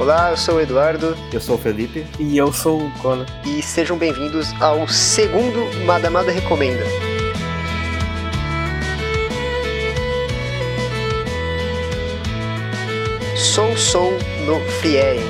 Olá, eu sou o Eduardo. Eu sou o Felipe. E eu sou o Conan. E sejam bem-vindos ao segundo Madamada Recomenda. Sou Sou no Frieren,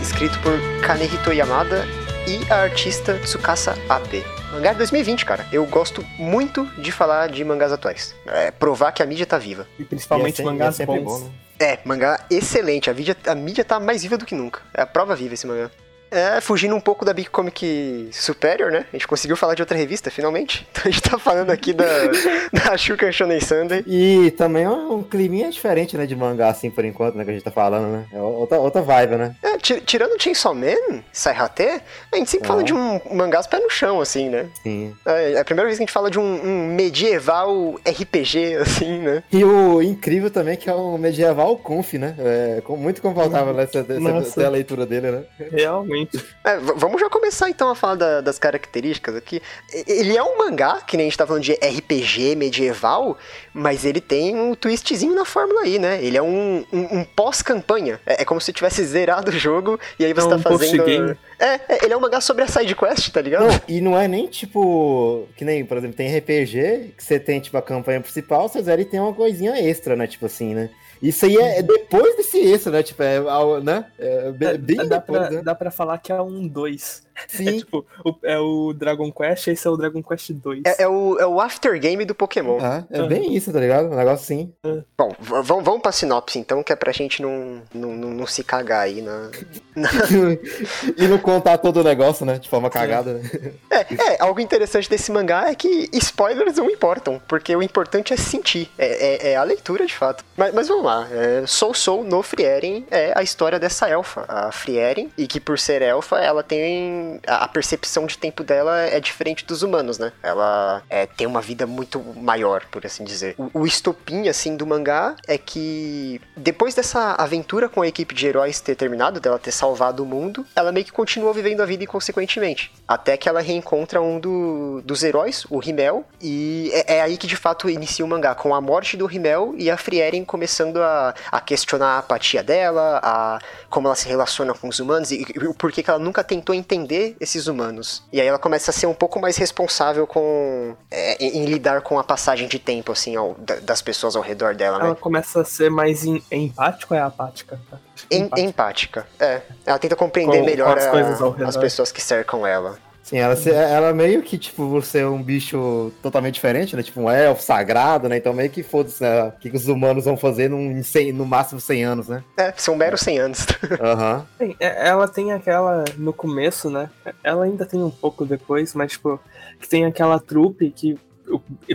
escrito por Kanehito Yamada e a artista Tsukasa Abe. Mangá de 2020, cara. Eu gosto muito de falar de mangás atuais. É provar que a mídia tá viva. E principalmente E é mangás é sempre bons. bom, né? É, mangá excelente. A mídia, a mídia tá mais viva do que nunca. É a prova viva esse mangá. É, fugindo um pouco da Big Comic Superior, né? A gente conseguiu falar de outra revista, finalmente. Então a gente tá falando aqui da, da Shukan Shonen Sunday. E também é um climinha diferente, né, de mangá, assim, por enquanto, né, que a gente tá falando, né? É outra, outra vibe, né? É, ti- tirando Chainsaw Man, Saihate, a gente sempre fala Ah. de um mangás pé no chão, assim, né? Sim. É, é a primeira vez que a gente fala de um, um medieval RPG, assim, né? E o incrível também é que é um medieval conf, né? É com- muito confortável nessa, nessa, Nossa. nessa leitura dele, né? Realmente. É, vamos já começar então a falar da- das características aqui. Ele é um mangá, que nem a gente tá falando de RPG medieval, mas ele tem um twistzinho na fórmula aí, né? Ele é um, um- um pós-campanha. É, é como se tivesse zerado o jogo e aí você É tá um fazendo. É, é, ele é um mangá sobre a side quest, tá ligado? Não, e não é nem tipo. Que nem, por exemplo, tem RPG, que você tem, tipo, a campanha principal, você zera e tem uma coisinha extra, né? Tipo assim, né? Isso aí é, é depois desse extra, né? Tipo, é, né? É bem, bem dá, depois, pra, né? dá pra falar que é um 2. É Sim. tipo, o, é o Dragon Quest, esse é o Dragon Quest 2. É, é o, é o aftergame do Pokémon. Ah, é bem isso, tá ligado? Um negócio assim. Bom, vamos, vamos pra sinopse então, que é pra gente não, não, não, não se cagar aí na, e não contar todo o negócio, né? De forma cagada, né? É, é, algo interessante desse mangá é que spoilers não importam, porque o importante é sentir, é, é- é a leitura de fato. Mas, mas vamos lá, é, Soul Soul no Frieren é a história dessa elfa, a Frieren, e que por ser elfa, ela tem. A, percepção de tempo dela é diferente dos humanos, né? Ela é, tem uma vida muito maior, por assim dizer. O, o estopim, assim, do mangá é que depois dessa aventura com a equipe de heróis ter terminado, dela ter salvado o mundo, ela meio que continua vivendo a vida inconsequentemente. Até que ela reencontra um do- dos heróis, o Rimmel, e é, é aí que de fato inicia o mangá, com a morte do Rimmel e a Frieren começando a, a questionar a apatia dela, a como ela se relaciona com os humanos e, e o porquê que ela nunca tentou entender esses humanos. E aí ela começa a ser um pouco mais responsável com é, em, em lidar com a passagem de tempo, assim, ao- da- das pessoas ao redor dela, né? Ela começa a ser mais em, empática ou é apática? Que é Em- empática. empática. É. Ela tenta compreender Com- melhor com as a- as pessoas que cercam ela. Sim, ela, ela meio que, tipo, você é um bicho totalmente diferente, né? Tipo, um elfo sagrado, né? Então meio que foda-se, né? O que, que os humanos vão fazer num, em 100 no máximo 100 anos, né? É, são meros 100 anos. Aham. É- ela tem aquela. No começo, né? Ela ainda tem um pouco depois, mas, tipo, que tem aquela trupe que.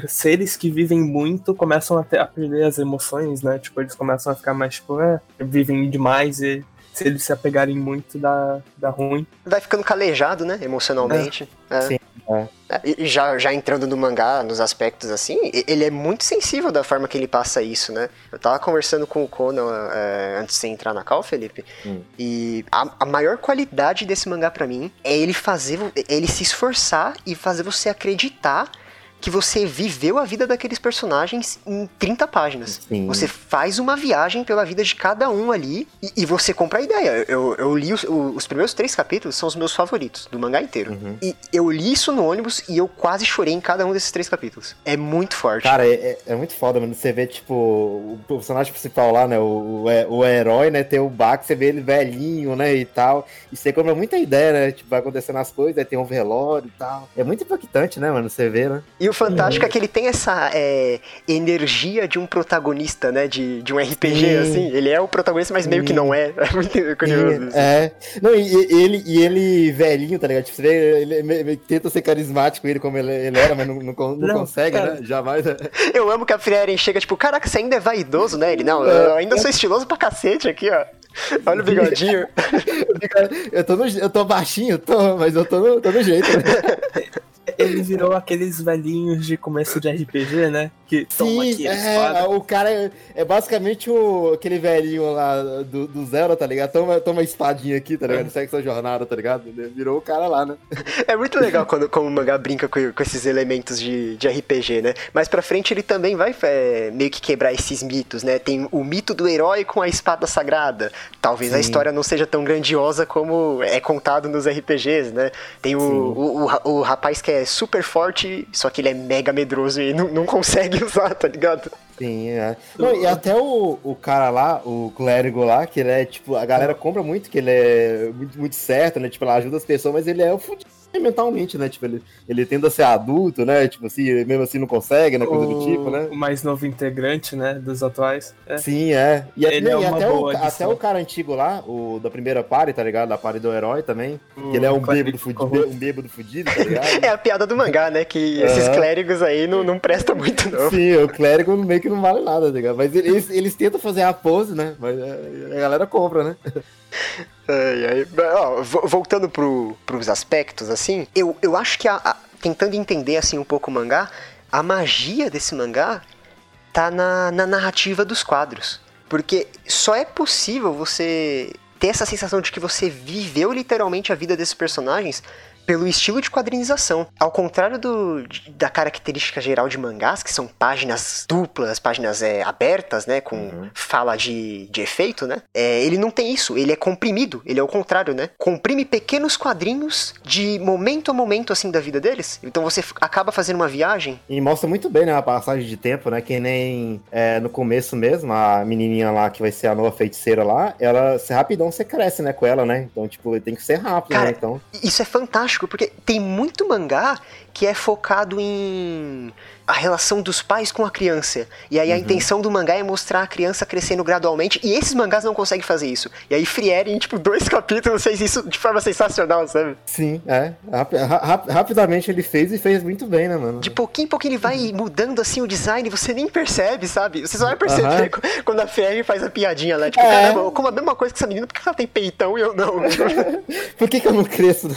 Seres que vivem muito começam a, ter- a perder as emoções, né? Tipo, eles começam a ficar mais, tipo, é, vivem demais e se eles se apegarem muito dá, dá ruim. Vai ficando calejado, né? Emocionalmente. É. Sim, é. É, E já, já entrando no mangá, nos aspectos assim, ele é muito sensível da forma que ele passa isso, né? Eu tava conversando com o Conan é, antes de você entrar na call, Felipe, Hum. e a, a maior qualidade desse mangá pra mim é ele fazer, ele se esforçar e fazer você acreditar que você viveu a vida daqueles personagens em 30 páginas. Sim. Você faz uma viagem pela vida de cada um ali e, e você compra a ideia. Eu, eu li os, os primeiros três capítulos, são os meus favoritos do mangá inteiro. Uhum. E eu li isso no ônibus e eu quase chorei em cada um desses três capítulos. É muito forte. Cara, é, é- é muito foda, mano. Você vê, tipo, o personagem principal lá, né? O, o, he- o herói, né? Tem o Bach, você vê ele velhinho, né? E tal. E você compra muita ideia, né? Tipo, vai acontecendo as coisas, aí tem um velório e tal. É muito impactante, né, mano? Você vê, né? E o fantástico é que ele tem essa é, energia de um protagonista, né? De, de um RPG, Sim. assim. Ele é o protagonista, mas meio que Sim. não é. É muito curioso isso. É. Não, e, e ele, e ele velhinho, tá ligado? Tipo, ele, me- me- tenta ser carismático ele como ele, ele era, mas não, não, não Não, consegue, cara. né? Jamais. né? Eu amo que a Frieren chega, tipo, caraca, você ainda é vaidoso, né? Ele, não, eu ainda sou estiloso pra cacete aqui, ó. Olha o bigodinho. Eu tô, no- eu tô baixinho, tô, mas eu tô no, tô no jeito. Né? Ele virou aqueles velhinhos de começo de RPG, né? Que toma Sim, aqui a é, espada. o cara é, é basicamente o, aquele velhinho lá do, do Zero, tá ligado? Toma, toma a espadinha aqui, tá ligado? Segue sua jornada, tá ligado? Ele virou o cara lá, né? É muito legal quando como o mangá brinca com, com esses elementos de, de RPG, né? Mais pra frente ele também vai é, meio que quebrar esses mitos, né? Tem o mito do herói com a espada sagrada. Talvez a Sim. história não seja tão grandiosa como é contado nos RPGs, né? Tem o, o, o, o rapaz que é super forte, só que ele é mega medroso e não, não consegue usar, tá ligado? Sim, é. Não, e até o, o cara lá, o clérigo lá, que ele é, tipo, a galera compra muito que ele é muito, muito certo, né? Tipo, ela ajuda as pessoas, mas ele é o fudido mentalmente, né? Tipo, ele, ele tenta ser adulto, né? Tipo assim, mesmo assim não consegue, né? Coisa do tipo, né? O mais novo integrante, né? Dos atuais. É. Sim, é. E, Ele é e até, o, até o cara antigo lá, o da primeira party, tá ligado? Da party do herói também. Que ele é um bêbado fudido, um bêbado fudido, tá ligado? É a piada do mangá, né? Que esses clérigos aí não, não prestam muito, não. Sim, o clérigo meio que não vale nada, tá ligado? Mas eles, eles tentam fazer a pose, né? Mas é, a galera compra, né? Ai, ai. Ó, vo- voltando pro, pros aspectos, assim, eu, eu acho que a- a- tentando entender assim um pouco o mangá, a magia desse mangá tá na, na narrativa dos quadros. Porque só é possível você ter essa sensação de que você viveu literalmente a vida desses personagens pelo estilo de quadrinização. Ao contrário do, da característica geral de mangás, que são páginas duplas, páginas é, abertas, né? Com Uhum. fala de, de efeito, né? É, ele não tem isso, ele é comprimido, ele é o contrário, né? Comprime pequenos quadrinhos de momento a momento, assim, da vida deles. Então você acaba fazendo uma viagem. E mostra muito bem, né, a passagem de tempo, né? Que nem é, no começo mesmo, a menininha lá que vai ser a nova feiticeira lá, ela, se rapidão você cresce, né, com ela, né? Então, tipo, tem que ser rápido, Cara, né? Então, Isso é fantástico, porque tem muito mangá que é focado em a relação dos pais com a criança. E aí a Uhum. intenção do mangá é mostrar a criança crescendo gradualmente, e esses mangás não conseguem fazer isso. E aí Friere, em tipo dois capítulos, fez isso de forma sensacional, sabe? sim, é. Rapi- ra- ra- rapidamente ele fez e fez muito bem, né, mano? De pouquinho em pouquinho ele vai mudando assim o design, você nem percebe, sabe? Você só vai perceber qu- quando a Friere faz a piadinha lá, tipo, É. caramba, como a mesma coisa que essa menina, por que ela tem peitão e eu não? Por que, que eu não cresço?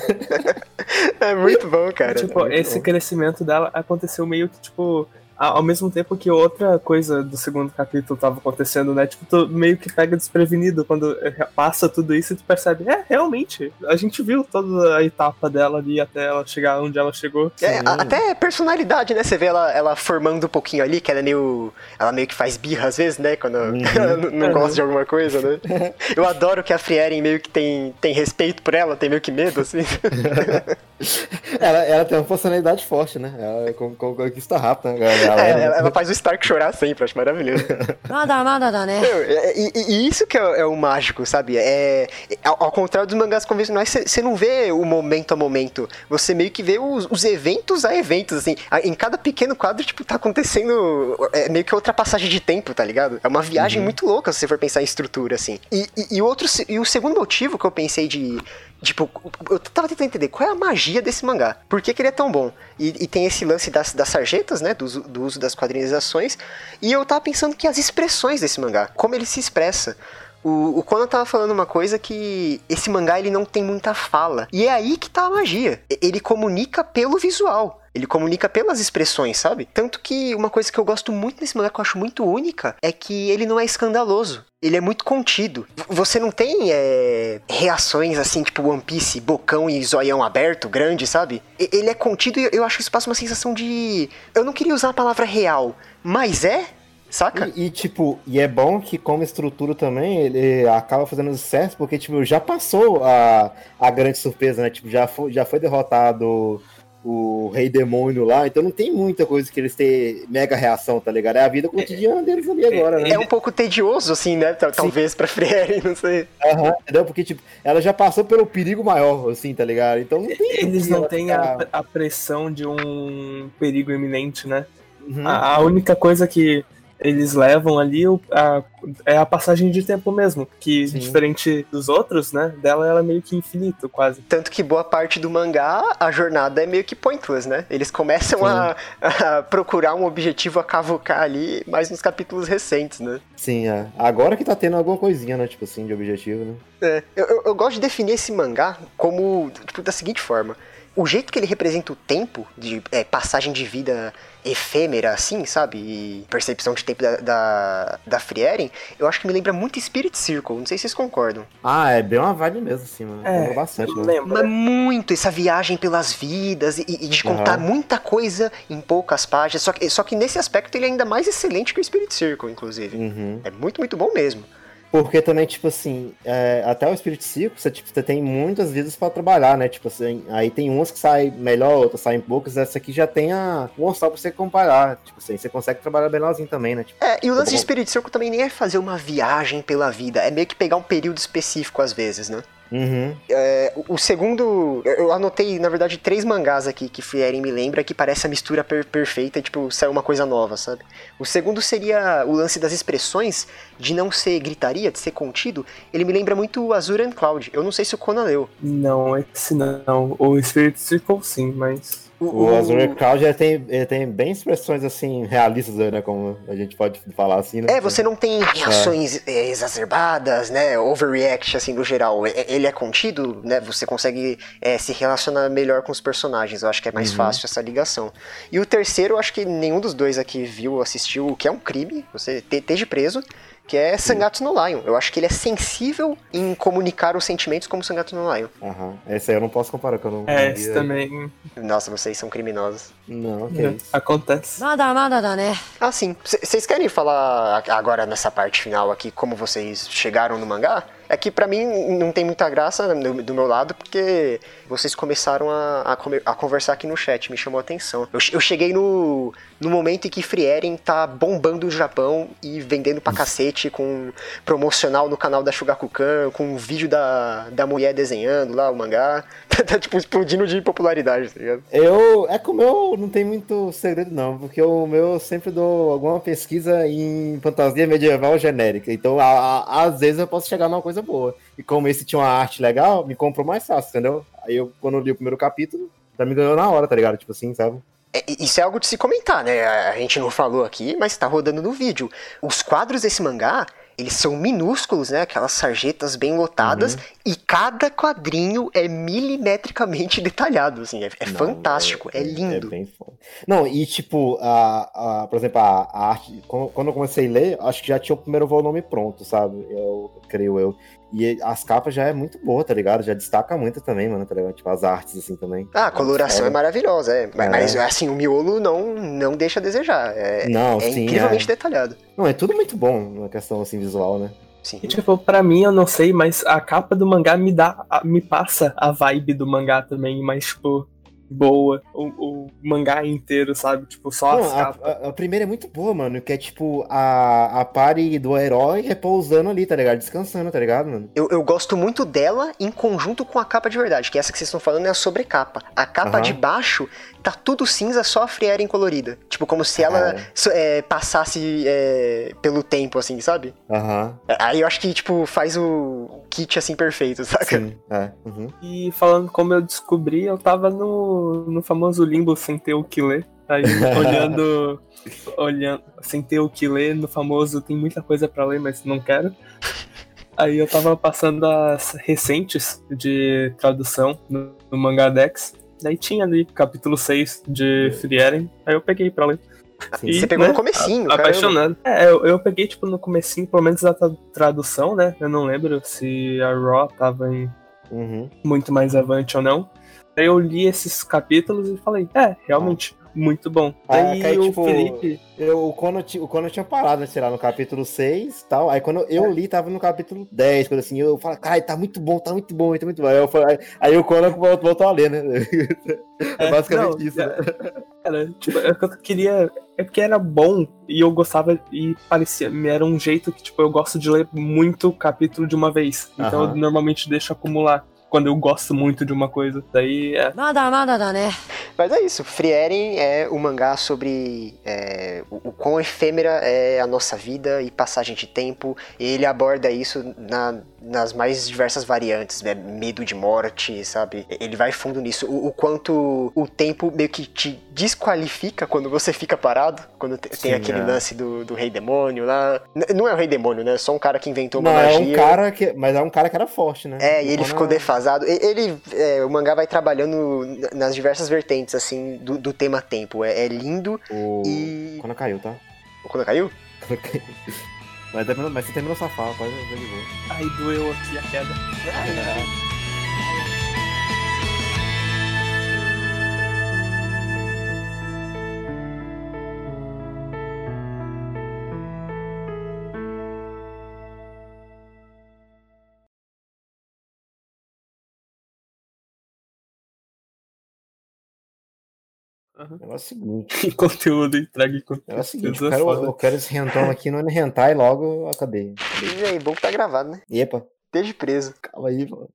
é muito bom, cara. tipo, muito esse crescimento dela aconteceu meio que, tipo, ao mesmo tempo que outra coisa do segundo capítulo tava acontecendo, né? Tipo, tu meio que pega desprevenido quando passa tudo isso e tu percebe, é, realmente, a gente viu toda a etapa dela ali até ela chegar onde ela chegou. É, até personalidade, né? Você vê ela, ela formando um pouquinho ali, que ela é meio. Ela meio que faz birra às vezes, né? Quando Uhum. ela não, gosta de alguma coisa, né? Eu adoro que a Frieren meio que tem, tem respeito por ela, tem meio que medo, assim. ela, ela tem uma personalidade forte, né? Ela é conquista rápido, né? Ela, é, é, ela, ela, faz o Stark chorar sempre, acho maravilhoso. nada, nada, nada, né? É, e, e, isso que é, é, o mágico, sabe? É, ao, ao contrário dos mangás convencionais, você não vê o momento a momento. Você meio que vê os, os, eventos a eventos, assim. Em cada pequeno quadro, tipo, tá acontecendo é, meio que outra passagem de tempo, tá ligado? É uma viagem uhum. muito louca se você for pensar em estrutura, assim. E, e, e, outro, e o segundo motivo que eu pensei de Tipo, eu tava tentando entender qual é a magia desse mangá. Por que, que ele é tão bom? E, e tem esse lance das, das sarjetas, né? Do, do uso das quadrinizações. E eu tava pensando que as expressões desse mangá, como ele se expressa. O, o tava falando uma coisa que esse mangá ele não tem muita fala. E é aí que tá a magia. Ele comunica pelo visual. Ele comunica pelas expressões, sabe? Tanto que uma coisa que eu gosto muito nesse mangá, que eu acho muito única, é que ele não é escandaloso. Ele é muito contido. Você não tem é, reações assim, tipo One Piece, bocão e zoião aberto, grande, sabe? Ele é contido e eu acho que isso passa uma sensação de. Eu não queria usar a palavra real, mas é, saca? E, e, tipo, e é bom que como estrutura também, ele acaba fazendo sucesso, porque, tipo, já passou a, a grande surpresa, né? Tipo, já foi, já foi derrotado o Rei Demônio lá, então não tem muita coisa que eles têm mega reação, tá ligado? É a vida cotidiana deles ali agora, né? É um pouco tedioso, assim, né? Tal- Talvez pra Friere, não sei. Aham, entendeu? Porque, tipo, ela já passou pelo perigo maior, assim, tá ligado? Então não tem. Eles não têm a, a pressão de um perigo iminente, né? Uhum. A, a única coisa que eles levam ali o- a- é a passagem de tempo mesmo, que Sim. diferente dos outros, né? Dela ela é meio que infinito, quase. Tanto que boa parte do mangá, a jornada é meio que pointless, né? Eles começam a, a procurar um objetivo a cavucar ali, mais nos capítulos recentes, né? Sim, é. Agora que tá tendo alguma coisinha, né? Tipo assim, de objetivo, né? É, eu, eu- eu gosto de definir esse mangá como, tipo, da seguinte forma. O jeito que ele representa o tempo de é, passagem de vida efêmera, assim, sabe? E percepção de tempo da, da, da Frieren, eu acho que me lembra muito Spirit Circle. Não sei se vocês concordam. Ah, é bem uma vibe mesmo, assim, mano. É, Lembra bastante, né? lembro. Mas muito essa viagem pelas vidas e, e de contar Aham. muita coisa em poucas páginas. Só que, só que nesse aspecto ele é ainda mais excelente que o Spirit Circle, inclusive. Uhum. É muito, muito bom mesmo. Porque também, tipo assim, é, até o Spirit Circle, você, tipo, você tem muitas vidas pra trabalhar, né? Tipo assim, aí tem umas que saem melhor, outras saem poucas. Essa aqui já tem a, um orçal pra você comparar. Tipo assim, você consegue trabalhar melhorzinho também, né? Tipo, É, e o lance de bom. Spirit Circle também nem é fazer uma viagem pela vida, é meio que pegar um período específico às vezes, né? Uhum. É, o, o segundo, eu anotei, na verdade, três mangás aqui que Frieren me lembra que parece a mistura per- perfeita e, tipo, saiu uma coisa nova, sabe? O segundo seria o lance das expressões, de não ser gritaria, de ser contido. Ele me lembra muito o Azure and Cloud. Eu não sei se o Conan leu. Não, esse não. O Spirit Circle sim, mas. O Azure Cloud ele tem, ele tem bem expressões assim, realistas, né? Como a gente pode falar assim, né? É, você não tem reações é, exacerbadas, né? Overreact, assim, no geral. Ele é contido, né? Você consegue é, se relacionar melhor com os personagens. Eu acho que é mais Uhum. fácil essa ligação. E o terceiro, eu acho que nenhum dos dois aqui viu ou assistiu, o que é um crime, você te- esteja preso, que é Sangatsu no Lion. Eu acho que ele é sensível em comunicar os sentimentos como Sangatsu no Lion. Uhum. Esse aí eu não posso comparar, que eu não... É, esse também... Nossa, vocês são criminosos. Não, ok. Acontece. Nada, nada, nada, né? Ah, sim. Vocês querem falar agora nessa parte final aqui como vocês chegaram no mangá? É que pra mim não tem muita graça do, do meu lado, porque vocês começaram a, a, a conversar aqui no chat, me chamou a atenção. Eu, eu cheguei no, no momento em que Frieren tá bombando o Japão e vendendo pra cacete com promocional no canal da Shugakukan, com um vídeo da, da mulher desenhando lá o mangá. tá tipo explodindo de popularidade, tá ligado? Eu. É que o meu não tem muito segredo, não, porque o meu eu sempre dou alguma pesquisa em fantasia medieval genérica. Então, a- a- às vezes, eu posso chegar numa coisa boa. E como esse tinha uma arte legal, me comprou mais fácil, entendeu? Aí eu, quando eu li o primeiro capítulo, já me ganhou na hora, tá ligado? Tipo assim, sabe? É, isso é algo de se comentar, né? A gente não falou aqui, mas tá rodando no vídeo. Os quadros desse mangá, eles são minúsculos, né? Aquelas sarjetas bem lotadas, Uhum. e cada quadrinho é milimetricamente detalhado, assim. É, é Não, fantástico, é, lindo. É bem foda. Não, e tipo, a, a, por exemplo, a, a arte, quando, quando eu comecei a ler, acho que já tinha o primeiro volume pronto, sabe? Eu creio eu. E as capas já é muito boa, tá ligado? Já destaca muito também, mano, tá ligado? Tipo, as artes, assim, também. Ah, a coloração é É. maravilhosa, é. Mas, É. mas, assim, o miolo não, não deixa a desejar. É, Não, é sim, incrivelmente é. detalhado. Não, é tudo muito bom na questão, assim, visual, né? Sim. E, tipo, pra mim, eu não sei, mas a capa do mangá me dá. me passa a vibe do mangá também, mas, tipo, boa. O, o mangá inteiro, sabe? Tipo, só Não, as a, capas. a- a primeira é muito boa, mano, que é tipo a, a pare do herói repousando ali, tá ligado? Descansando, tá ligado, mano? Eu, eu gosto muito dela em conjunto com a capa de verdade, que essa que vocês estão falando é a sobrecapa. A capa Aham. de baixo tá tudo cinza, só a Frieren colorida. Tipo, como se ela É. so- é, passasse é, pelo tempo, assim, sabe? Aham, Aí eu acho que, tipo, faz o kit, assim, perfeito, saca? sim, é. uhum. E falando como eu descobri, eu tava no, no famoso limbo sem ter o que ler. Aí olhando. olhando. Sem ter o que ler, no famoso tem muita coisa pra ler, mas não quero. Aí eu tava passando as recentes de tradução no, no Mangadex. Daí tinha ali capítulo 6 de Frieren. Aí eu peguei pra ler. E, Você pegou né, no comecinho, caramba. Apaixonado. É, eu, eu peguei, tipo, no comecinho, pelo menos da tra- tradução, né? Eu não lembro se a Raw tava em Uhum. muito mais avante ou não. Daí eu li esses capítulos e falei, é, realmente, muito bom. Ah, que aí, o tipo, Felipe. Eu, o, Conan, ti- o Conan tinha parado, né, sei lá, no capítulo 6 e tal. Aí quando eu li, tava no capítulo 10, quando assim, eu falei, cara, tá muito bom, tá muito bom, tá muito bom. Aí, eu falei, aí o Conan voltou, a ler, né? É, basicamente não, isso, né? Cara, tipo, é que eu queria. É porque era bom e eu gostava e parecia. Era um jeito que, tipo, eu gosto de ler muito capítulo de uma vez. Então Aham. eu normalmente deixo acumular quando eu gosto muito de uma coisa. Daí é. Nada, nada, né? Mas é isso. Frieren é o mangá sobre é, o, o quão efêmera é a nossa vida e passagem de tempo. E ele aborda isso na nas mais diversas variantes, né? Medo de morte, sabe? Ele vai fundo nisso. O, o, quanto o tempo meio que te desqualifica quando você fica parado, quando tem Sim, aquele é. lance do, do rei demônio lá. N não é o rei demônio, né? É só um cara que inventou uma não, magia. É um cara que, mas é um cara que era forte, né? É, e ele ficou defasado. Ele, é, o mangá vai trabalhando nas diversas vertentes, assim, do, do tema tempo. É, é lindo o... e. Quando caiu, tá? Quando caiu? Quando caiu. Mas, mas você terminou sua fala, pode ver de boa. Aí doeu aqui a queda. Uhum. É o seguinte. conteúdo, entregue conteúdo. É o seguinte, eu quero, eu quero esse rentão aqui no rentar e logo a cadeia. E aí, bom que tá gravado, né? Epa. Esteja preso. Calma aí, mano.